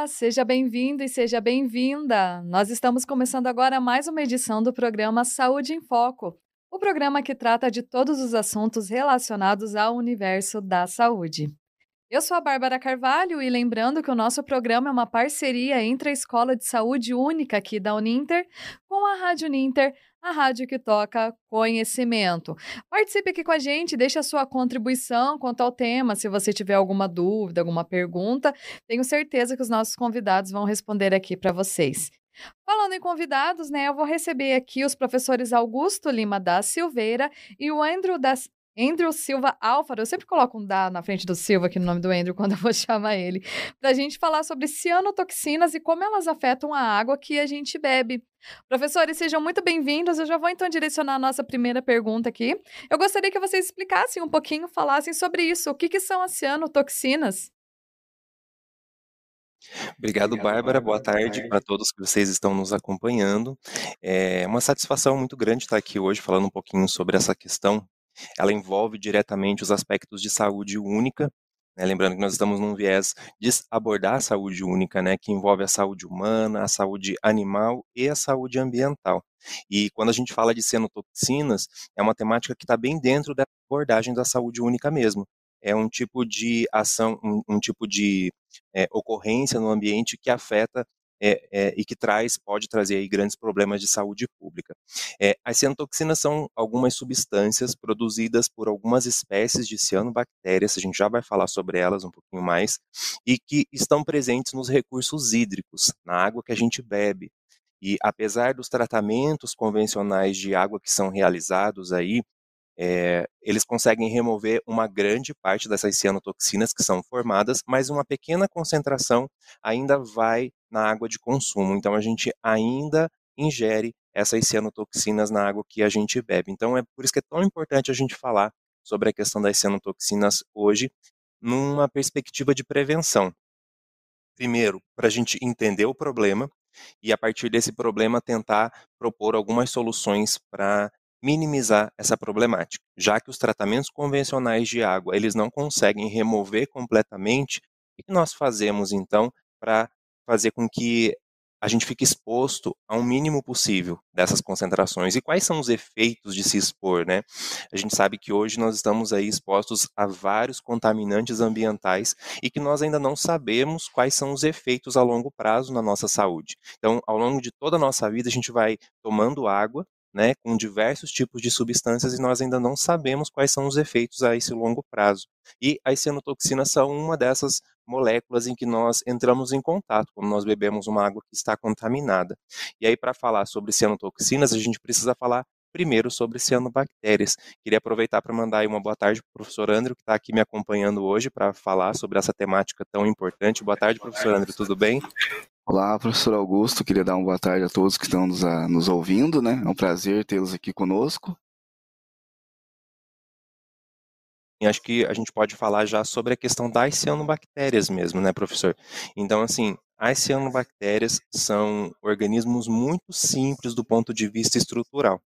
Olá, seja bem-vindo e seja bem-vinda. Nós estamos começando agora mais uma edição do programa Saúde em Foco, o programa que trata de todos os assuntos relacionados ao universo da saúde. Eu sou a Bárbara Carvalho e lembrando que o nosso programa é uma parceria entre a Escola de Saúde Única aqui da Uninter com a Rádio Uninter, a rádio que toca conhecimento. Participe aqui com a gente, deixe a sua contribuição quanto ao tema, se você tiver alguma dúvida, alguma pergunta, tenho certeza que os nossos convidados vão responder aqui para vocês. Falando em convidados, né, eu vou receber aqui os professores Augusto Lima da Silveira e o Andrew das, Andrew Silva Álvaro, eu sempre coloco um dá na frente do Silva aqui no nome do Andrew quando eu vou chamar ele, para a gente falar sobre cianotoxinas e como elas afetam a água que a gente bebe. Professores, sejam muito bem-vindos. Eu já vou então direcionar a nossa primeira pergunta aqui. Eu gostaria que vocês explicassem um pouquinho, falassem sobre isso. O que, que são as cianotoxinas? Obrigado, Bárbara. Boa tarde para todos que vocês estão nos acompanhando. É uma satisfação muito grande estar aqui hoje falando um pouquinho sobre essa questão ela envolve diretamente os aspectos de saúde única, né? lembrando que nós estamos num viés de abordar a saúde única, né? que envolve a saúde humana, a saúde animal e a saúde ambiental. E quando a gente fala de cenotoxinas, é uma temática que está bem dentro da abordagem da saúde única mesmo. É um tipo de ação, um, um tipo de é, ocorrência no ambiente que afeta é, é, e que traz, pode trazer aí grandes problemas de saúde pública. É, as cianotoxinas são algumas substâncias produzidas por algumas espécies de cianobactérias, a gente já vai falar sobre elas um pouquinho mais, e que estão presentes nos recursos hídricos, na água que a gente bebe. E apesar dos tratamentos convencionais de água que são realizados aí, é, eles conseguem remover uma grande parte dessas cianotoxinas que são formadas, mas uma pequena concentração ainda vai na água de consumo. Então a gente ainda ingere essas cianotoxinas na água que a gente bebe. Então é por isso que é tão importante a gente falar sobre a questão das cianotoxinas hoje, numa perspectiva de prevenção. Primeiro, para a gente entender o problema e a partir desse problema tentar propor algumas soluções para minimizar essa problemática, já que os tratamentos convencionais de água eles não conseguem remover completamente. O que nós fazemos então para fazer com que a gente fique exposto ao mínimo possível dessas concentrações. E quais são os efeitos de se expor, né? A gente sabe que hoje nós estamos aí expostos a vários contaminantes ambientais e que nós ainda não sabemos quais são os efeitos a longo prazo na nossa saúde. Então, ao longo de toda a nossa vida, a gente vai tomando água né, com diversos tipos de substâncias e nós ainda não sabemos quais são os efeitos a esse longo prazo. E as cianotoxinas são uma dessas moléculas em que nós entramos em contato quando nós bebemos uma água que está contaminada. E aí, para falar sobre cianotoxinas, a gente precisa falar primeiro sobre cianobactérias. Queria aproveitar para mandar uma boa tarde para o professor André, que está aqui me acompanhando hoje para falar sobre essa temática tão importante. Boa tarde, professor André, tudo bem? Olá, professor Augusto. Queria dar uma boa tarde a todos que estão nos, a, nos ouvindo, né? É um prazer tê-los aqui conosco. E acho que a gente pode falar já sobre a questão das cianobactérias mesmo, né, professor? Então, assim, as cianobactérias são organismos muito simples do ponto de vista estrutural.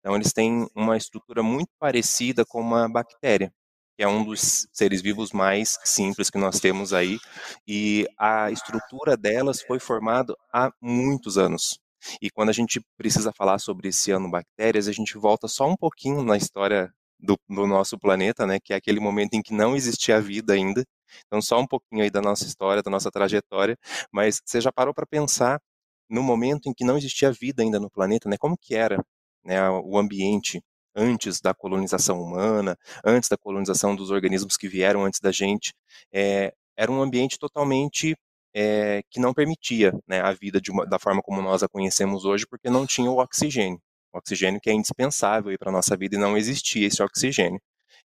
Então, eles têm uma estrutura muito parecida com uma bactéria que é um dos seres vivos mais simples que nós temos aí, e a estrutura delas foi formada há muitos anos. E quando a gente precisa falar sobre cianobactérias, a gente volta só um pouquinho na história do, do, nosso planeta, né, que é aquele momento em que não existia vida ainda. Então, só um pouquinho aí da nossa história, da nossa trajetória, mas você já parou para pensar no momento em que não existia vida ainda no planeta, né, como que era né, o ambiente antes da colonização humana, antes da colonização dos organismos que vieram antes da gente, é, era um ambiente totalmente é, que não permitia né, a vida uma, da forma como nós a conhecemos hoje, porque não tinha o oxigênio. O oxigênio que é indispensável para a nossa vida e não existia esse oxigênio.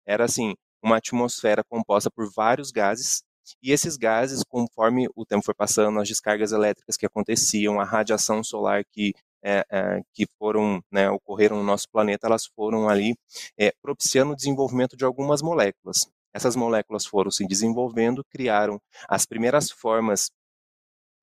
Era assim, uma atmosfera composta por vários gases e esses gases, conforme o tempo foi passando, as descargas elétricas que aconteciam, a radiação solar que é, é, que foram, né, ocorreram no nosso planeta, elas foram ali é, propiciando o desenvolvimento de algumas moléculas. Essas moléculas foram se desenvolvendo, criaram as primeiras formas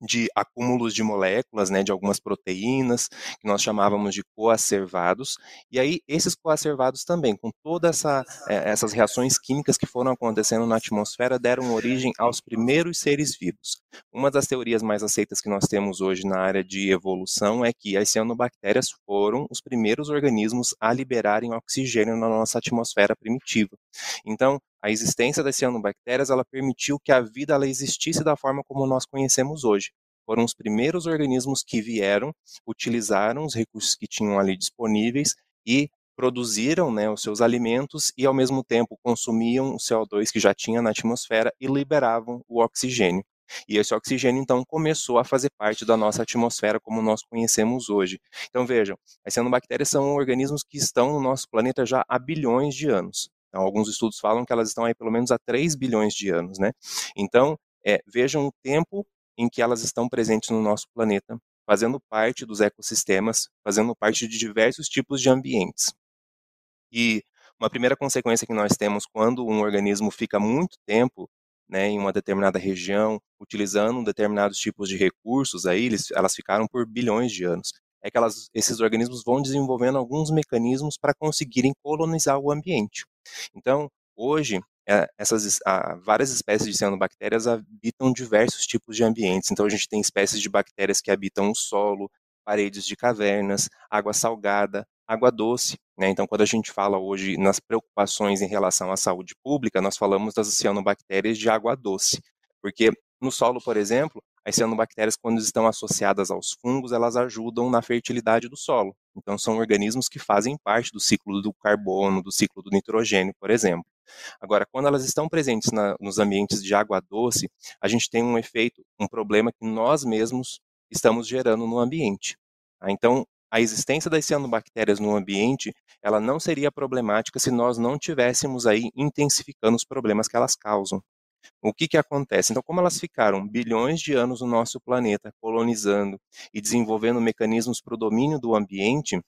de acúmulos de moléculas, né, de algumas proteínas, que nós chamávamos de coacervados, e aí esses coacervados também, com todas essa, é, essas reações químicas que foram acontecendo na atmosfera, deram origem aos primeiros seres vivos. Uma das teorias mais aceitas que nós temos hoje na área de evolução é que as cianobactérias foram os primeiros organismos a liberarem oxigênio na nossa atmosfera primitiva. Então, a existência das cianobactérias ela permitiu que a vida ela existisse da forma como nós conhecemos hoje. Foram os primeiros organismos que vieram, utilizaram os recursos que tinham ali disponíveis e produziram né, os seus alimentos e, ao mesmo tempo, consumiam o CO2 que já tinha na atmosfera e liberavam o oxigênio. E esse oxigênio, então, começou a fazer parte da nossa atmosfera como nós conhecemos hoje. Então, vejam, as cianobactérias são organismos que estão no nosso planeta já há bilhões de anos. Então, alguns estudos falam que elas estão aí pelo menos há 3 bilhões de anos, né? Então, é, vejam o tempo em que elas estão presentes no nosso planeta, fazendo parte dos ecossistemas, fazendo parte de diversos tipos de ambientes. E uma primeira consequência que nós temos quando um organismo fica muito tempo né, em uma determinada região, utilizando determinados tipos de recursos, aí eles, elas ficaram por bilhões de anos. É que elas, esses organismos vão desenvolvendo alguns mecanismos para conseguirem colonizar o ambiente. Então, hoje, é, essas várias espécies de cianobactérias habitam diversos tipos de ambientes. Então, a gente tem espécies de bactérias que habitam o solo, paredes de cavernas, água salgada, água doce. Né? Então, quando a gente fala hoje nas preocupações em relação à saúde pública, nós falamos das cianobactérias de água doce, porque no solo, por exemplo, as cianobactérias, quando estão associadas aos fungos, elas ajudam na fertilidade do solo. Então, são organismos que fazem parte do ciclo do carbono, do ciclo do nitrogênio, por exemplo. Agora, quando elas estão presentes na, nos ambientes de água doce, a gente tem um efeito, um problema que nós mesmos estamos gerando no ambiente. Tá? Então, a existência das cianobactérias no ambiente, ela não seria problemática se nós não tivéssemos aí intensificando os problemas que elas causam. O que, que acontece? Então, como elas ficaram bilhões de anos no nosso planeta colonizando e desenvolvendo mecanismos para o domínio do ambiente,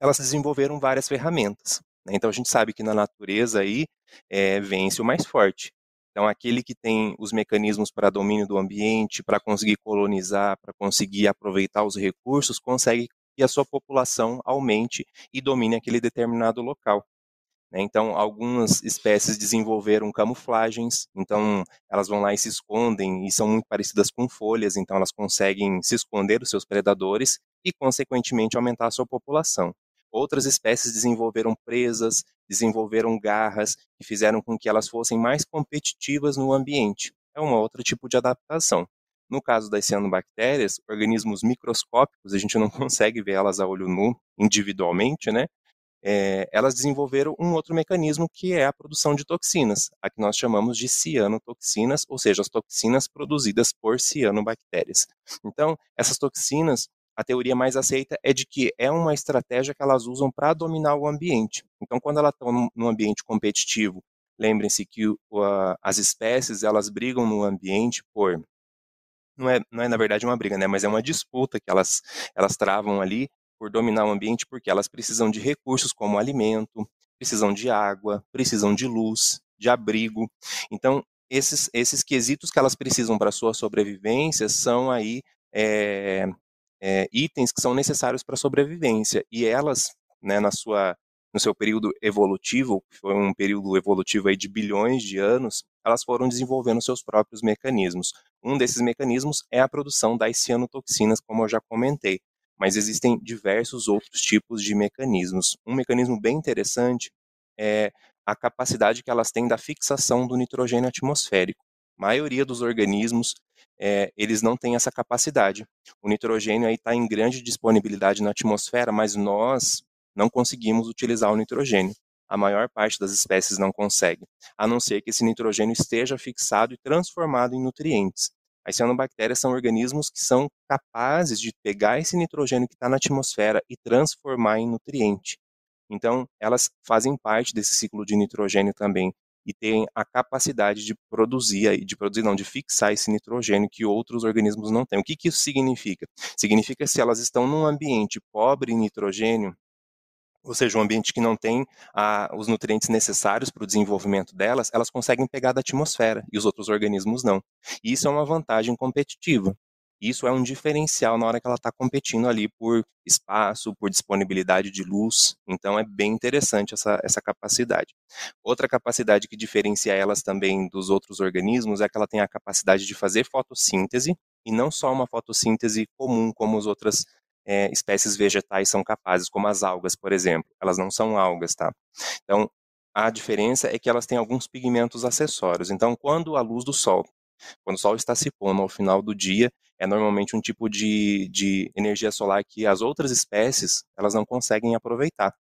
elas desenvolveram várias ferramentas. Né? Então, a gente sabe que na natureza aí é, vence o mais forte. Então, aquele que tem os mecanismos para domínio do ambiente, para conseguir colonizar, para conseguir aproveitar os recursos, consegue que a sua população aumente e domine aquele determinado local. Né? Então, algumas espécies desenvolveram camuflagens, então elas vão lá e se escondem e são muito parecidas com folhas, então elas conseguem se esconder dos seus predadores e, consequentemente, aumentar a sua população. Outras espécies desenvolveram presas, desenvolveram garras que fizeram com que elas fossem mais competitivas no ambiente. É um outro tipo de adaptação. No caso das cianobactérias, organismos microscópicos, a gente não consegue ver elas a olho nu individualmente, né? É, elas desenvolveram um outro mecanismo que é a produção de toxinas, a que nós chamamos de cianotoxinas, ou seja, as toxinas produzidas por cianobactérias. Então, essas toxinas a teoria mais aceita é de que é uma estratégia que elas usam para dominar o ambiente. Então, quando elas estão num ambiente competitivo, lembrem-se que as espécies elas brigam no ambiente por não é, não é na verdade uma briga, né, mas é uma disputa que elas elas travam ali por dominar o ambiente porque elas precisam de recursos como alimento, precisam de água, precisam de luz, de abrigo. Então, esses, esses quesitos que elas precisam para sua sobrevivência são aí é, é, itens que são necessários para a sobrevivência. E elas, né, na sua, no seu período evolutivo, que foi um período evolutivo aí de bilhões de anos, elas foram desenvolvendo seus próprios mecanismos. Um desses mecanismos é a produção das cianotoxinas, como eu já comentei. Mas existem diversos outros tipos de mecanismos. Um mecanismo bem interessante é a capacidade que elas têm da fixação do nitrogênio atmosférico. A maioria dos organismos é, eles não têm essa capacidade. O nitrogênio está em grande disponibilidade na atmosfera, mas nós não conseguimos utilizar o nitrogênio. A maior parte das espécies não consegue, a não ser que esse nitrogênio esteja fixado e transformado em nutrientes. As cianobactérias são organismos que são capazes de pegar esse nitrogênio que está na atmosfera e transformar em nutriente. Então, elas fazem parte desse ciclo de nitrogênio também e têm a capacidade de produzir, de produzir não, de fixar esse nitrogênio que outros organismos não têm. O que, que isso significa? Significa que se elas estão num ambiente pobre em nitrogênio, ou seja, um ambiente que não tem ah, os nutrientes necessários para o desenvolvimento delas, elas conseguem pegar da atmosfera e os outros organismos não. E isso é uma vantagem competitiva. Isso é um diferencial na hora que ela está competindo ali por espaço, por disponibilidade de luz. Então é bem interessante essa, essa capacidade. Outra capacidade que diferencia elas também dos outros organismos é que ela tem a capacidade de fazer fotossíntese, e não só uma fotossíntese comum como as outras é, espécies vegetais são capazes, como as algas, por exemplo. Elas não são algas, tá? Então, a diferença é que elas têm alguns pigmentos acessórios. Então, quando a luz do sol, quando o sol está se pondo ao final do dia, é normalmente um tipo de, de energia solar que as outras espécies elas não conseguem aproveitar.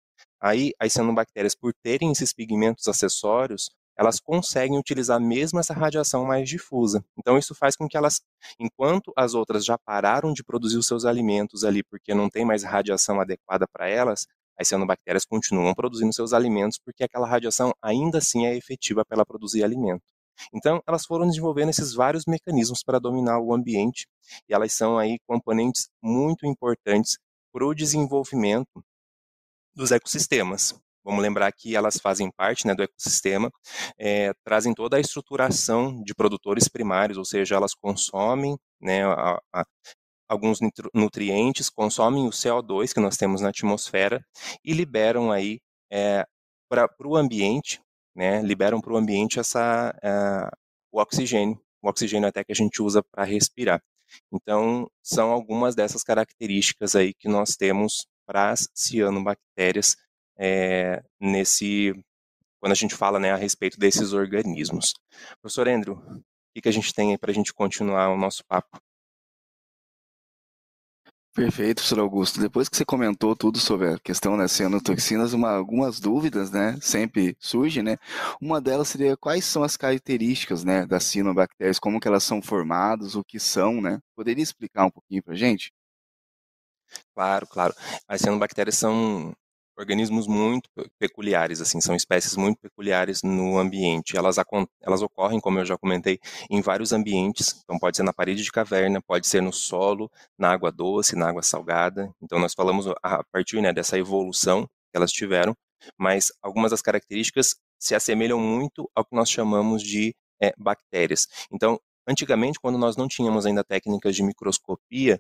Aí, as cianobactérias, por terem esses pigmentos acessórios, elas conseguem utilizar mesmo essa radiação mais difusa. Então, isso faz com que elas, enquanto as outras já pararam de produzir os seus alimentos ali, porque não tem mais radiação adequada para elas, as cianobactérias continuam produzindo seus alimentos, porque aquela radiação ainda assim é efetiva para ela produzir alimento. Então, elas foram desenvolvendo esses vários mecanismos para dominar o ambiente, e elas são aí componentes muito importantes para o desenvolvimento dos ecossistemas. Vamos lembrar que elas fazem parte né, do ecossistema, é, trazem toda a estruturação de produtores primários, ou seja, elas consomem né, a, a, alguns nutrientes, consomem o CO2 que nós temos na atmosfera e liberam aí é, para o ambiente né, liberam para o ambiente essa, uh, o oxigênio, o oxigênio até que a gente usa para respirar. Então, são algumas dessas características aí que nós temos para as cianobactérias é, nesse, quando a gente fala né, a respeito desses organismos. Professor Andrew, o que, que a gente tem aí para a gente continuar o nosso papo? Perfeito, professor Augusto. Depois que você comentou tudo sobre a questão das cianotoxinas, uma, algumas dúvidas, né, sempre surgem, né? Uma delas seria quais são as características, né, das cianobactérias, como que elas são formadas, o que são, né? Poderia explicar um pouquinho para gente? Claro, claro. As cianobactérias são organismos muito peculiares, assim, são espécies muito peculiares no ambiente. Elas, elas ocorrem, como eu já comentei, em vários ambientes. Então, pode ser na parede de caverna, pode ser no solo, na água doce, na água salgada. Então, nós falamos a partir né, dessa evolução que elas tiveram, mas algumas das características se assemelham muito ao que nós chamamos de é, bactérias. Então, antigamente, quando nós não tínhamos ainda técnicas de microscopia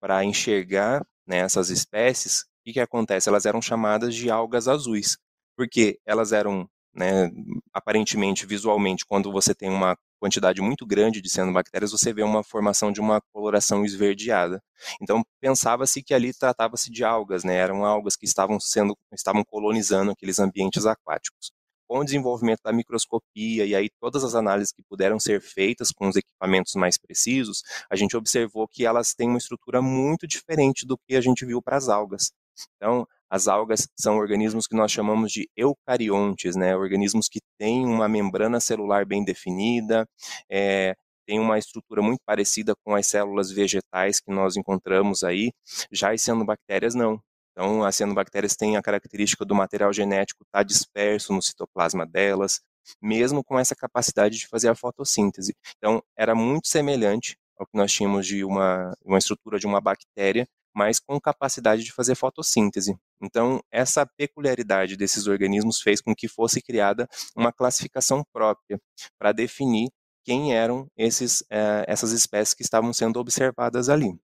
para enxergar né, essas espécies, o que, acontece? Elas eram chamadas de algas azuis, porque elas eram, né, aparentemente, visualmente, quando você tem uma quantidade muito grande de cianobactérias, você vê uma formação de uma coloração esverdeada. Então, pensava-se que ali tratava-se de algas, né, eram algas que estavam sendo, estavam colonizando aqueles ambientes aquáticos com o desenvolvimento da microscopia e aí todas as análises que puderam ser feitas com os equipamentos mais precisos, a gente observou que elas têm uma estrutura muito diferente do que a gente viu para as algas. Então, as algas são organismos que nós chamamos de eucariontes, né? Organismos que têm uma membrana celular bem definida, é, tem uma estrutura muito parecida com as células vegetais que nós encontramos aí. Já as cianobactérias não. Então, as cianobactérias têm a característica do material genético estar tá disperso no citoplasma delas, mesmo com essa capacidade de fazer a fotossíntese. Então, era muito semelhante ao que nós tínhamos de uma, uma estrutura de uma bactéria, mas com capacidade de fazer fotossíntese. Então, essa peculiaridade desses organismos fez com que fosse criada uma classificação própria para definir quem eram esses, eh, essas espécies que estavam sendo observadas ali.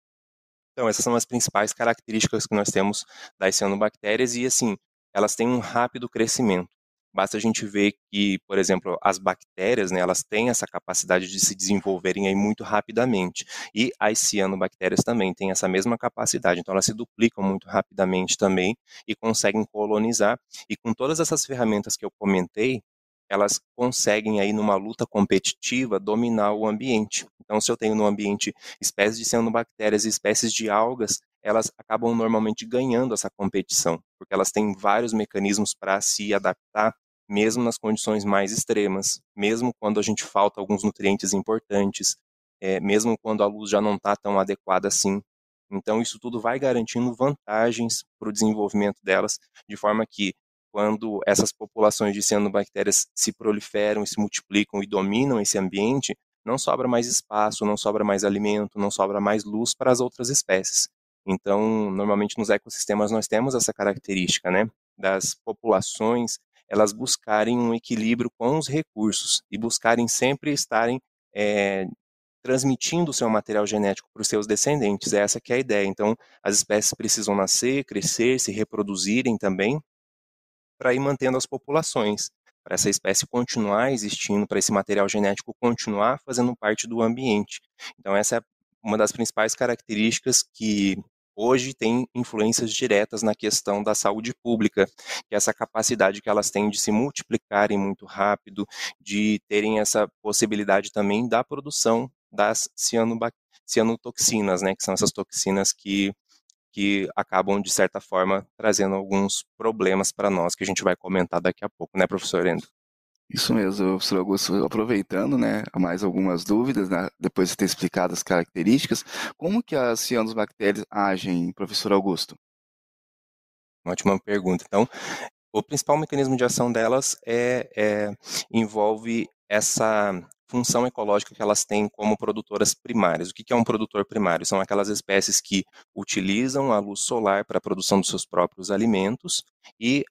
Então, essas são as principais características que nós temos das cianobactérias e, assim, elas têm um rápido crescimento. Basta a gente ver que, por exemplo, as bactérias, né, elas têm essa capacidade de se desenvolverem aí muito rapidamente. E as cianobactérias também têm essa mesma capacidade. Então, elas se duplicam muito rapidamente também e conseguem colonizar. E com todas essas ferramentas que eu comentei, elas conseguem aí numa luta competitiva dominar o ambiente. Então, se eu tenho no ambiente espécies de cianobactérias e espécies de algas, elas acabam normalmente ganhando essa competição, porque elas têm vários mecanismos para se adaptar, mesmo nas condições mais extremas, mesmo quando a gente falta alguns nutrientes importantes, é, mesmo quando a luz já não está tão adequada assim. Então, isso tudo vai garantindo vantagens para o desenvolvimento delas, de forma que quando essas populações de cianobactérias se proliferam e se multiplicam e dominam esse ambiente, não sobra mais espaço, não sobra mais alimento, não sobra mais luz para as outras espécies. Então, normalmente nos ecossistemas nós temos essa característica, né, das populações elas buscarem um equilíbrio com os recursos e buscarem sempre estarem é, transmitindo o seu material genético para os seus descendentes. Essa que é a ideia. Então, as espécies precisam nascer, crescer, se reproduzirem também, para ir mantendo as populações, para essa espécie continuar existindo, para esse material genético continuar fazendo parte do ambiente. Então, essa é uma das principais características que hoje tem influências diretas na questão da saúde pública, que é essa capacidade que elas têm de se multiplicarem muito rápido, de terem essa possibilidade também da produção das cianotoxinas, né, que são essas toxinas que que acabam, de certa forma, trazendo alguns problemas para nós, que a gente vai comentar daqui a pouco, né, professor Endo? Isso mesmo, professor Augusto, aproveitando, né, mais algumas dúvidas, né, depois de ter explicado as características, como que as cianobactérias agem, professor Augusto? Ótima pergunta. Então, o principal mecanismo de ação delas é, é, envolve essa função ecológica que elas têm como produtoras primárias. O que é um produtor primário? São aquelas espécies que utilizam a luz solar para a produção dos seus próprios alimentos e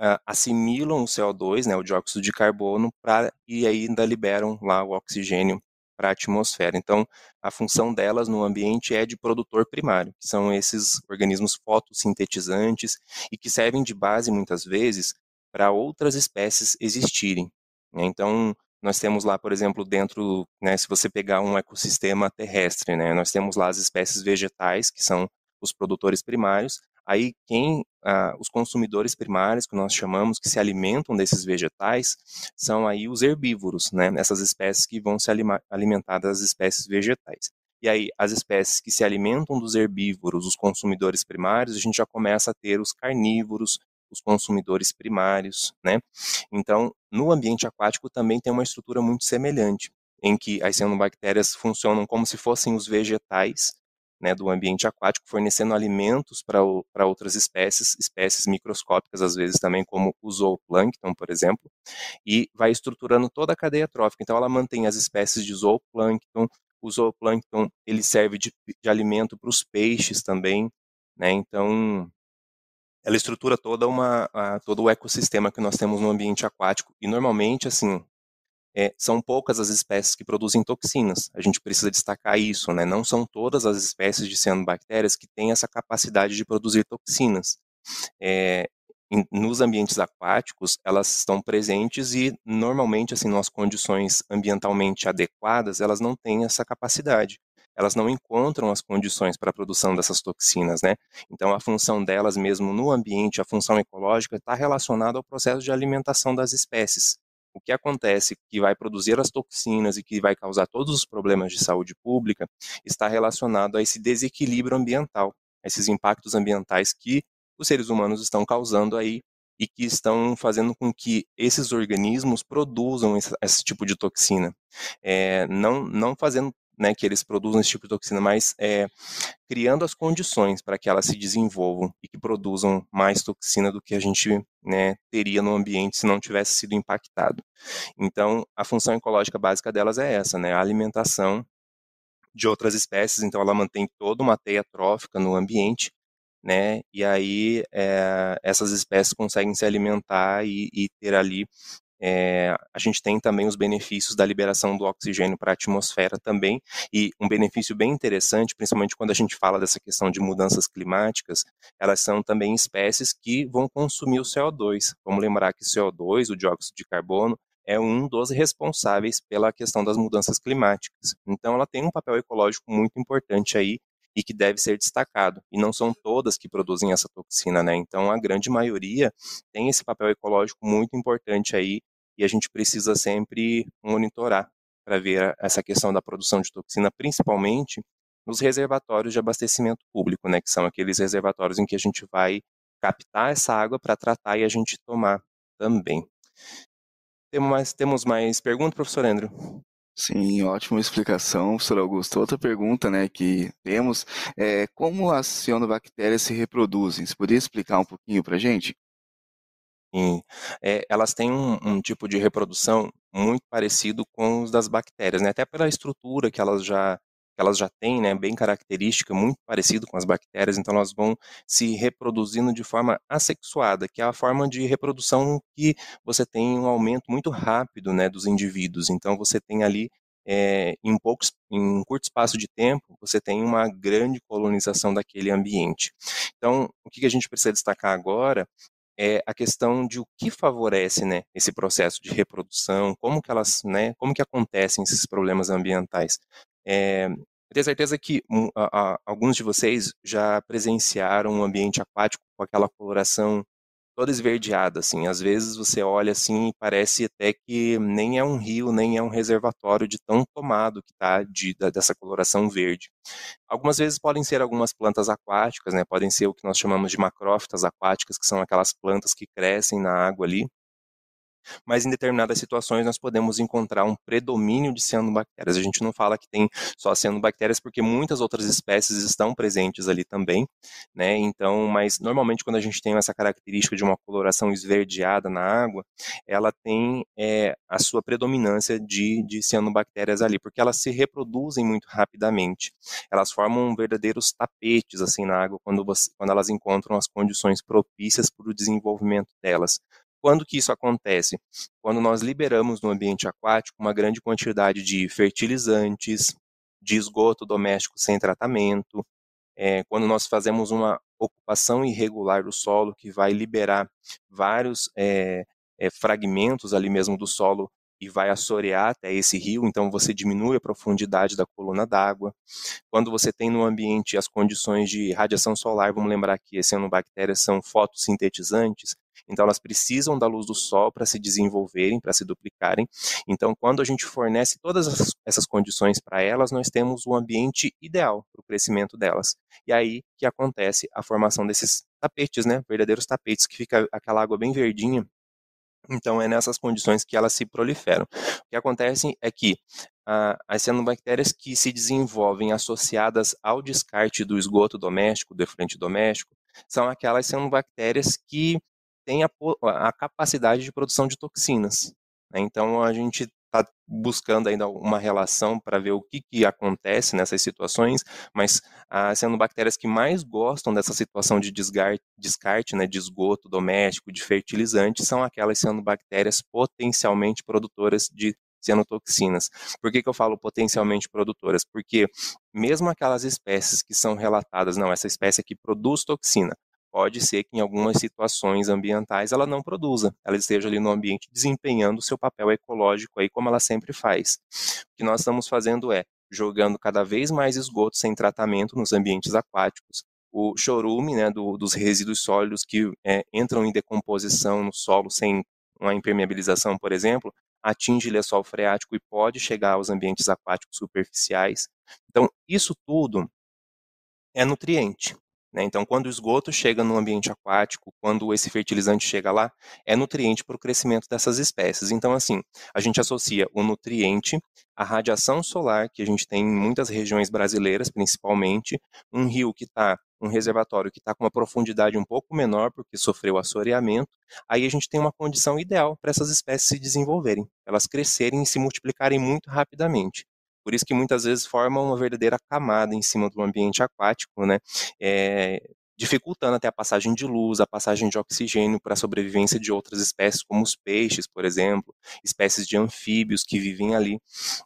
uh, assimilam o CO2, né, o dióxido de carbono, pra, e ainda liberam lá o oxigênio para a atmosfera. Então, a função delas no ambiente é de produtor primário, que são esses organismos fotossintetizantes e que servem de base, muitas vezes, para outras espécies existirem. Né. Então, nós temos lá, por exemplo, dentro, né, se você pegar um ecossistema terrestre, né, nós temos lá as espécies vegetais, que são os produtores primários, Aí quem ah, os consumidores primários que nós chamamos que se alimentam desses vegetais são aí os herbívoros, né? Essas espécies que vão se alimentar das espécies vegetais. E aí as espécies que se alimentam dos herbívoros, os consumidores primários, a gente já começa a ter os carnívoros, os consumidores primários, né? Então, no ambiente aquático também tem uma estrutura muito semelhante, em que as cianobactérias funcionam como se fossem os vegetais né, do ambiente aquático, fornecendo alimentos para outras espécies, espécies microscópicas, às vezes também, como o zooplâncton, por exemplo, e vai estruturando toda a cadeia trófica. Então, ela mantém as espécies de zooplâncton, o zooplâncton ele serve de, de alimento para os peixes também, né? Então, ela estrutura toda uma, a, todo o ecossistema que nós temos no ambiente aquático. E normalmente, assim, é, são poucas as espécies que produzem toxinas. A gente precisa destacar isso, né? Não são todas as espécies de cianobactérias que têm essa capacidade de produzir toxinas. É, em, nos ambientes aquáticos, elas estão presentes e normalmente, assim, nas condições ambientalmente adequadas, elas não têm essa capacidade. Elas não encontram as condições para a produção dessas toxinas, né? Então, a função delas mesmo no ambiente, a função ecológica, está relacionada ao processo de alimentação das espécies o que acontece que vai produzir as toxinas e que vai causar todos os problemas de saúde pública está relacionado a esse desequilíbrio ambiental, esses impactos ambientais que os seres humanos estão causando aí e que estão fazendo com que esses organismos produzam esse, esse tipo de toxina. É, não, não fazendo né, que eles produzam esse tipo de toxina, mas é, criando as condições para que elas se desenvolvam e que produzam mais toxina do que a gente né, teria no ambiente se não tivesse sido impactado. Então, a função ecológica básica delas é essa, né, a alimentação de outras espécies, então ela mantém toda uma teia trófica no ambiente, né, e aí é, essas espécies conseguem se alimentar e, e ter ali é, a gente tem também os benefícios da liberação do oxigênio para a atmosfera também, e um benefício bem interessante, principalmente quando a gente fala dessa questão de mudanças climáticas, elas são também espécies que vão consumir o CO2. Vamos lembrar que o CO2, o dióxido de carbono, é um dos responsáveis pela questão das mudanças climáticas. Então, ela tem um papel ecológico muito importante aí e que deve ser destacado. E não são todas que produzem essa toxina, né? Então, a grande maioria tem esse papel ecológico muito importante aí e a gente precisa sempre monitorar para ver essa questão da produção de toxina, principalmente nos reservatórios de abastecimento público, né? Que são aqueles reservatórios em que a gente vai captar essa água para tratar e a gente tomar também. Temos mais, temos mais perguntas, professor Andrew? Sim, ótima explicação, professor Augusto. Outra pergunta né, que temos é como as cianobactérias se reproduzem? Você poderia explicar um pouquinho para a gente? Sim, é, elas têm um, um, tipo de reprodução muito parecido com os das bactérias, né? até pela estrutura que elas já que elas já têm, né, bem característica, muito parecido com as bactérias, então elas vão se reproduzindo de forma assexuada, que é a forma de reprodução que você tem um aumento muito rápido, né, dos indivíduos. Então você tem ali é, em, poucos, em um curto espaço de tempo, você tem uma grande colonização daquele ambiente. Então, o que a gente precisa destacar agora é a questão de o que favorece né, esse processo de reprodução, como que elas, né, como que acontecem esses problemas ambientais. É, eu tenho certeza que um, a, a, alguns de vocês já presenciaram um ambiente aquático com aquela coloração toda esverdeada, assim. Às vezes você olha assim e parece até que nem é um rio, nem é um reservatório de tão tomado que está de, dessa coloração verde. Algumas vezes podem ser algumas plantas aquáticas, né? Podem ser o que nós chamamos de macrófitas aquáticas, que são aquelas plantas que crescem na água ali mas em determinadas situações nós podemos encontrar um predomínio de cianobactérias. A gente não fala que tem só cianobactérias porque muitas outras espécies estão presentes ali também, né? Então, mas normalmente quando a gente tem essa característica de uma coloração esverdeada na água, ela tem é, a sua predominância de, de cianobactérias ali, porque elas se reproduzem muito rapidamente. Elas formam verdadeiros tapetes assim na água quando, você, quando elas encontram as condições propícias para o desenvolvimento delas. Quando que isso acontece? Quando nós liberamos no ambiente aquático uma grande quantidade de fertilizantes, de esgoto doméstico sem tratamento, é, quando nós fazemos uma ocupação irregular do solo que vai liberar vários é, é, fragmentos ali mesmo do solo e vai assorear até esse rio, então você diminui a profundidade da coluna d'água. Quando você tem no ambiente as condições de radiação solar, vamos lembrar que cianobactérias são fotossintetizantes, então elas precisam da luz do sol para se desenvolverem, para se duplicarem. Então quando a gente fornece todas essas condições para elas, nós temos o ambiente ideal para o crescimento delas. E aí que acontece a formação desses tapetes, né, verdadeiros tapetes, que fica aquela água bem verdinha então, é nessas condições que elas se proliferam. O que acontece é que ah, as cianobactérias que se desenvolvem associadas ao descarte do esgoto doméstico, do efluente doméstico, são aquelas cianobactérias que têm a, a capacidade de produção de toxinas. Né? Então, a gente está buscando ainda uma relação para ver o que, que acontece nessas situações, mas as cianobactérias que mais gostam dessa situação de descarte, descarte né, de esgoto doméstico, de fertilizante, são aquelas cianobactérias potencialmente produtoras de cianotoxinas. Por que, que eu falo potencialmente produtoras? Porque mesmo aquelas espécies que são relatadas, não, essa espécie aqui produz toxina, pode ser que em algumas situações ambientais ela não produza, ela esteja ali no ambiente desempenhando o seu papel ecológico aí como ela sempre faz. O que nós estamos fazendo é jogando cada vez mais esgoto sem tratamento nos ambientes aquáticos, o chorume né, do, dos resíduos sólidos que é, entram em decomposição no solo sem uma impermeabilização, por exemplo, atinge lençol freático e pode chegar aos ambientes aquáticos superficiais. Então, isso tudo é nutriente. Né? Então, quando o esgoto chega no ambiente aquático, quando esse fertilizante chega lá, é nutriente para o crescimento dessas espécies. Então, assim, a gente associa o nutriente à radiação solar, que a gente tem em muitas regiões brasileiras, principalmente, um rio que está um reservatório que está com uma profundidade um pouco menor porque sofreu assoreamento, aí a gente tem uma condição ideal para essas espécies se desenvolverem, elas crescerem e se multiplicarem muito rapidamente. Por isso que muitas vezes formam uma verdadeira camada em cima do ambiente aquático, né? É, dificultando até a passagem de luz, a passagem de oxigênio para a sobrevivência de outras espécies, como os peixes, por exemplo, espécies de anfíbios que vivem ali.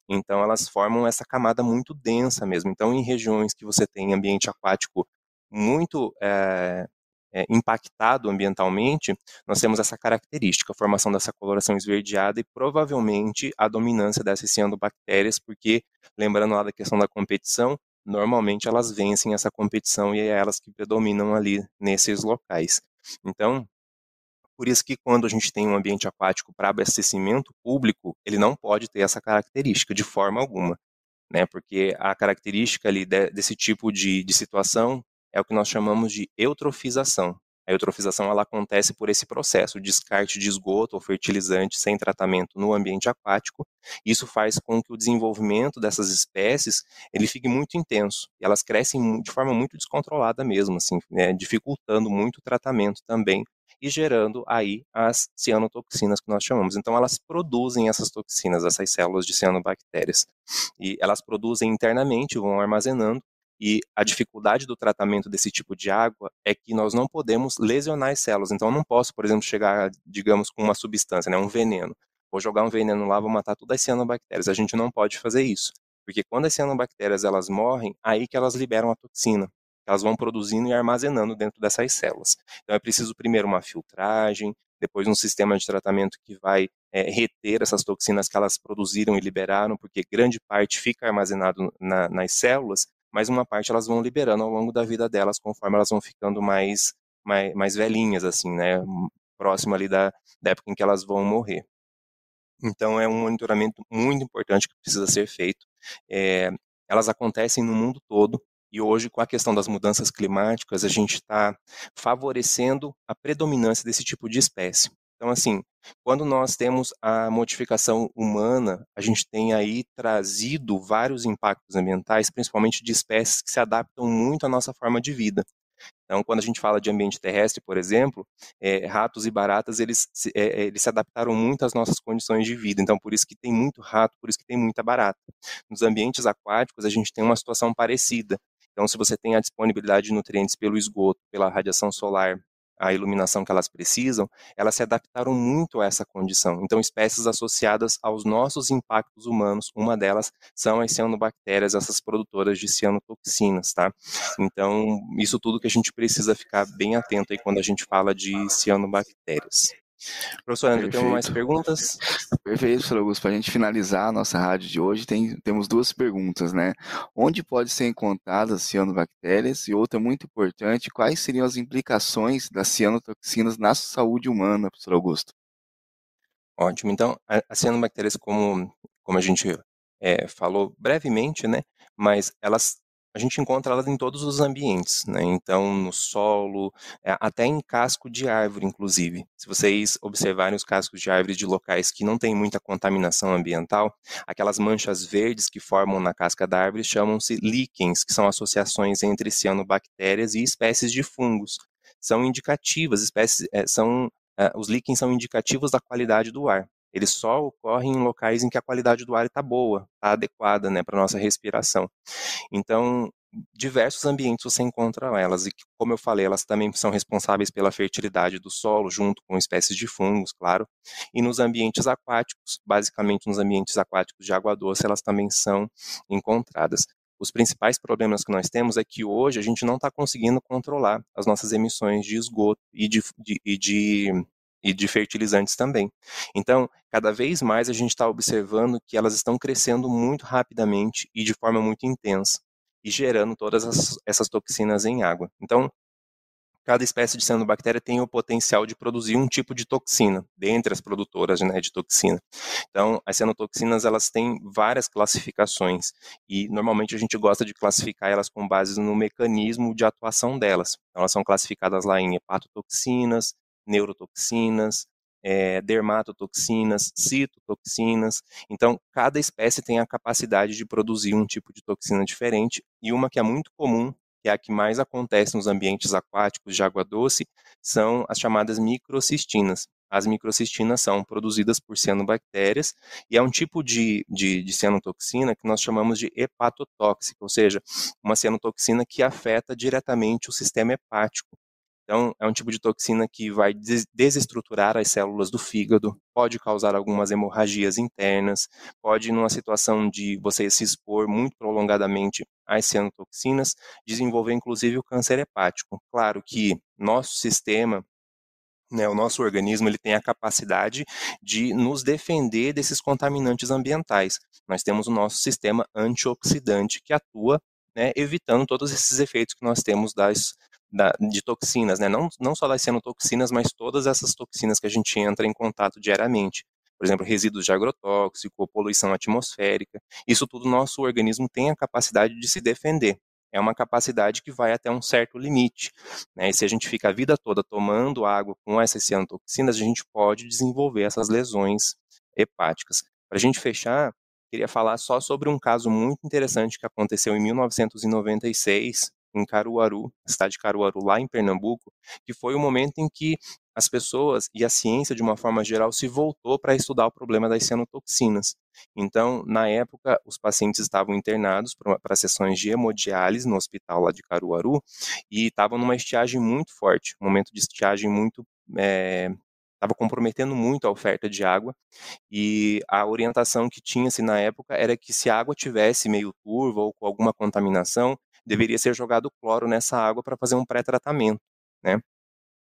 Então, elas formam essa camada muito densa mesmo. Então, em regiões que você tem ambiente aquático muito é, é, impactado ambientalmente, nós temos essa característica, a formação dessa coloração esverdeada e provavelmente a dominância dessas cianobactérias, porque, lembrando lá da questão da competição, normalmente elas vencem essa competição e é elas que predominam ali nesses locais. Então, por isso que quando a gente tem um ambiente aquático para abastecimento público, ele não pode ter essa característica de forma alguma, né? Porque a característica ali de, desse tipo de, de situação é o que nós chamamos de eutrofização. A eutrofização ela acontece por esse processo, descarte de esgoto ou fertilizante sem tratamento no ambiente aquático. Isso faz com que o desenvolvimento dessas espécies ele fique muito intenso. E elas crescem de forma muito descontrolada mesmo, assim, né, dificultando muito o tratamento também e gerando aí as cianotoxinas que nós chamamos. Então elas produzem essas toxinas, essas células de cianobactérias. E elas produzem internamente, vão armazenando e a dificuldade do tratamento desse tipo de água é que nós não podemos lesionar as células. Então, eu não posso, por exemplo, chegar, digamos, com uma substância, né, um veneno. vou jogar um veneno lá, vou matar todas as cianobactérias. A gente não pode fazer isso, porque quando as cianobactérias elas morrem, aí que elas liberam a toxina. Elas vão produzindo e armazenando dentro dessas células. Então é preciso primeiro uma filtragem, depois um sistema de tratamento que vai é, reter essas toxinas que elas produziram e liberaram, porque grande parte fica armazenado na, nas células, mas uma parte elas vão liberando ao longo da vida delas, conforme elas vão ficando mais, mais, mais velhinhas, assim, né, próximo ali da, da época em que elas vão morrer. Então, é um monitoramento muito importante que precisa ser feito. É, elas acontecem no mundo todo, e hoje, com a questão das mudanças climáticas, a gente está favorecendo a predominância desse tipo de espécie. Então, assim, quando nós temos a modificação humana, a gente tem aí trazido vários impactos ambientais, principalmente de espécies que se adaptam muito à nossa forma de vida. Então, quando a gente fala de ambiente terrestre, por exemplo, é, ratos e baratas, eles é, eles se adaptaram muito às nossas condições de vida. Então, por isso que tem muito rato, por isso que tem muita barata. Nos ambientes aquáticos, a gente tem uma situação parecida. Então, se você tem a disponibilidade de nutrientes pelo esgoto, pela radiação solar, a iluminação que elas precisam, elas se adaptaram muito a essa condição. Então, espécies associadas aos nossos impactos humanos, uma delas são as cianobactérias, essas produtoras de cianotoxinas, tá? Então, isso tudo que a gente precisa ficar bem atento aí quando a gente fala de cianobactérias. Professor André, temos mais perguntas? Perfeito, professor Augusto. Para a gente finalizar a nossa rádio de hoje, tem, temos duas perguntas, né? Onde pode ser encontradas cianobactérias? E outra muito importante, quais seriam as implicações das cianotoxinas na saúde humana, professor Augusto? Ótimo. Então, as cianobactérias, como, como a gente é, falou brevemente, né? Mas elas a gente encontra elas em todos os ambientes, né? Então, no solo, é, até em casco de árvore, inclusive. Se vocês observarem os cascos de árvore de locais que não tem muita contaminação ambiental, aquelas manchas verdes que formam na casca da árvore chamam-se líquens, que são associações entre cianobactérias e espécies de fungos. São indicativas, espécies, é, são, é, os líquens são indicativos da qualidade do ar. Eles só ocorrem em locais em que a qualidade do ar está boa, está adequada né, para a nossa respiração. Então, diversos ambientes você encontra elas e como eu falei elas também são responsáveis pela fertilidade do solo junto com espécies de fungos claro e nos ambientes aquáticos basicamente nos ambientes aquáticos de água doce elas também são encontradas os principais problemas que nós temos é que hoje a gente não está conseguindo controlar as nossas emissões de esgoto e de, de, e de e de fertilizantes também. Então, cada vez mais a gente está observando que elas estão crescendo muito rapidamente e de forma muito intensa e gerando todas as, essas toxinas em água. Então, cada espécie de cianobactéria tem o potencial de produzir um tipo de toxina, dentre as produtoras né, de toxina. Então, as cianotoxinas elas têm várias classificações e normalmente a gente gosta de classificar elas com base no mecanismo de atuação delas. Então, elas são classificadas lá em hepatotoxinas, neurotoxinas, é, dermatotoxinas, citotoxinas. Então, cada espécie tem a capacidade de produzir um tipo de toxina diferente e uma que é muito comum, que é a que mais acontece nos ambientes aquáticos de água doce, são as chamadas microcistinas. As microcistinas são produzidas por cianobactérias e é um tipo de, de, de cianotoxina que nós chamamos de hepatotóxica, ou seja, uma cianotoxina que afeta diretamente o sistema hepático. Então, é um tipo de toxina que vai desestruturar as células do fígado, pode causar algumas hemorragias internas, pode, numa situação de você se expor muito prolongadamente às cianotoxinas, desenvolver inclusive o câncer hepático. Claro que nosso sistema né, o nosso organismo ele tem a capacidade de nos defender desses contaminantes ambientais. Nós temos o nosso sistema antioxidante que atua né, evitando todos esses efeitos que nós temos das da, de toxinas, né? não, não só das cianotoxinas, mas todas essas toxinas que a gente entra em contato diariamente. Por exemplo, resíduos de agrotóxico, poluição atmosférica. Isso tudo nosso organismo tem a capacidade de se defender. É uma capacidade que vai até um certo limite. Né? E se a gente fica a vida toda tomando água com essas cianotoxinas, a gente pode desenvolver essas lesões hepáticas. Para a gente fechar, queria falar só sobre um caso muito interessante que aconteceu em 1996, em Caruaru, cidade de Caruaru, lá em Pernambuco, que foi o momento em que as pessoas e a ciência, de uma forma geral, se voltou para estudar o problema das cianotoxinas. Então, na época, os pacientes estavam internados para sessões de hemodiálise no hospital lá de Caruaru e estavam numa estiagem muito forte, um momento de estiagem muito é, estava comprometendo muito a oferta de água e a orientação que tinha-se na época era que se a água tivesse meio turva ou com alguma contaminação, deveria ser jogado cloro nessa água para fazer um pré-tratamento, né?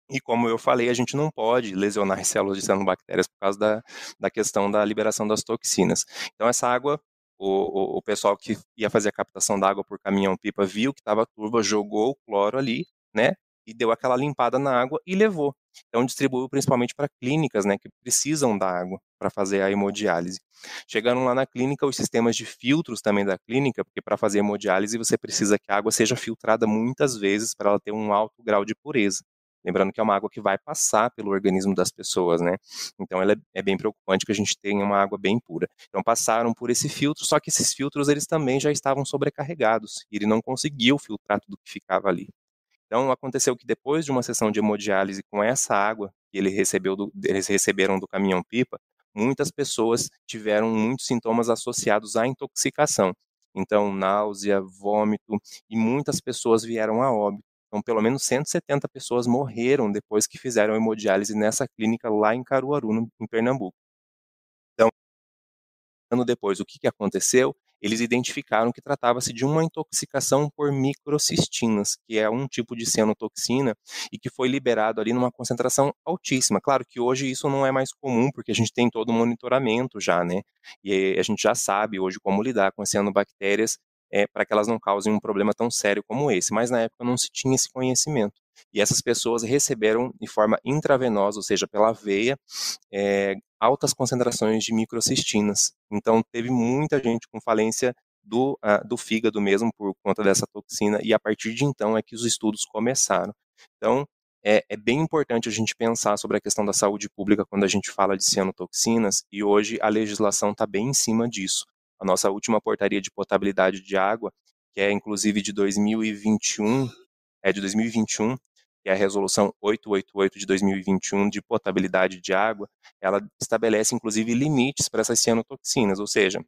E como eu falei, a gente não pode lesionar as células de cianobactérias por causa da, da questão da liberação das toxinas. Então, essa água, o, o, o pessoal que ia fazer a captação da água por caminhão-pipa viu que estava turva, jogou o cloro ali, né? E deu aquela limpada na água e levou. Então, distribuiu principalmente para clínicas, né, que precisam da água para fazer a hemodiálise. Chegando lá na clínica, os sistemas de filtros também da clínica, porque para fazer hemodiálise você precisa que a água seja filtrada muitas vezes para ela ter um alto grau de pureza. Lembrando que é uma água que vai passar pelo organismo das pessoas, né? Então ela é, é, bem preocupante que a gente tenha uma água bem pura. Então passaram por esse filtro, só que esses filtros eles também já estavam sobrecarregados e ele não conseguiu filtrar tudo que ficava ali. Então aconteceu que depois de uma sessão de hemodiálise com essa água que ele recebeu do, eles receberam do caminhão pipa, muitas pessoas tiveram muitos sintomas associados à intoxicação. Então náusea, vômito e muitas pessoas vieram a óbito. Então, pelo menos 170 pessoas morreram depois que fizeram hemodiálise nessa clínica lá em Caruaru, no, em Pernambuco. Então, ano depois, o que, que aconteceu? Eles identificaram que tratava-se de uma intoxicação por microcistinas, que é um tipo de cianotoxina e que foi liberado ali numa concentração altíssima. Claro que hoje isso não é mais comum, porque a gente tem todo o monitoramento já, né? E a gente já sabe hoje como lidar com as cianobactérias é, para que elas não causem um problema tão sério como esse. Mas na época não se tinha esse conhecimento. E essas pessoas receberam de forma intravenosa, ou seja, pela veia, é, altas concentrações de microcistinas. Então teve muita gente com falência do, uh, do fígado mesmo por conta dessa toxina, e a partir de então é que os estudos começaram. Então, é, é, bem importante a gente pensar sobre a questão da saúde pública quando a gente fala de cianotoxinas, e hoje a legislação está bem em cima disso a nossa última portaria de potabilidade de água, que é inclusive de 2021, é de 2021, que é a resolução 888 de 2021 de potabilidade de água, ela estabelece inclusive limites para essas cianotoxinas, ou seja,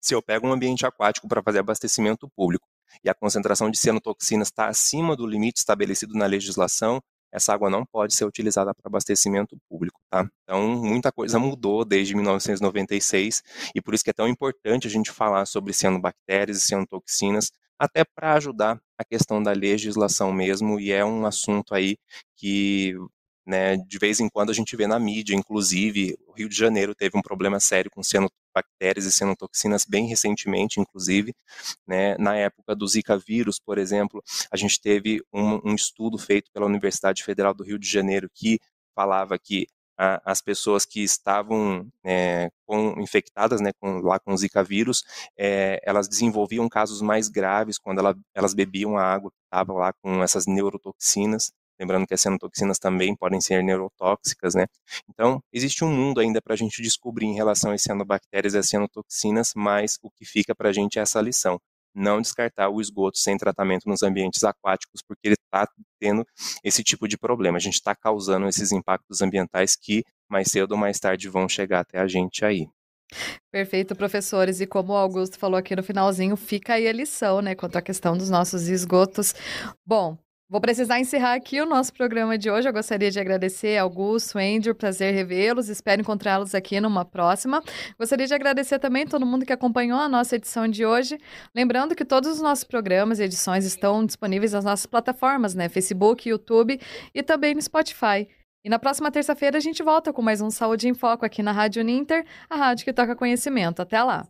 se eu pego um ambiente aquático para fazer abastecimento público e a concentração de cianotoxinas está acima do limite estabelecido na legislação, essa água não pode ser utilizada para abastecimento público, tá? Então, muita coisa mudou desde 1996 e por isso que é tão importante a gente falar sobre cianobactérias e cianotoxinas, até para ajudar a questão da legislação mesmo, e é um assunto aí que né, de vez em quando a gente vê na mídia, inclusive, o Rio de Janeiro teve um problema sério com cianobactérias e cianotoxinas bem recentemente, inclusive, né, na época do Zika vírus, por exemplo, a gente teve um, um estudo feito pela Universidade Federal do Rio de Janeiro que falava que a, as pessoas que estavam é, com, infectadas né, com, lá com o Zika vírus, é, elas desenvolviam casos mais graves quando ela, elas bebiam a água que estava lá com essas neurotoxinas, Lembrando que as cianotoxinas também podem ser neurotóxicas, né? Então, existe um mundo ainda para a gente descobrir em relação às cianobactérias e às cianotoxinas, mas o que fica para a gente é essa lição. Não descartar o esgoto sem tratamento nos ambientes aquáticos, porque ele está tendo esse tipo de problema. A gente está causando esses impactos ambientais que mais cedo ou mais tarde vão chegar até a gente aí. Perfeito, professores. E como o Augusto falou aqui no finalzinho, fica aí a lição, né, quanto à questão dos nossos esgotos. Bom, Vou precisar encerrar aqui o nosso programa de hoje. Eu gostaria de agradecer Augusto, Andrew, prazer revê-los. Espero encontrá-los aqui numa próxima. Gostaria de agradecer também todo mundo que acompanhou a nossa edição de hoje. Lembrando que todos os nossos programas e edições estão disponíveis nas nossas plataformas, né? Facebook, YouTube e também no Spotify. E na próxima terça-feira a gente volta com mais um Saúde em Foco aqui na Rádio Ninter, a rádio que toca conhecimento. Até lá!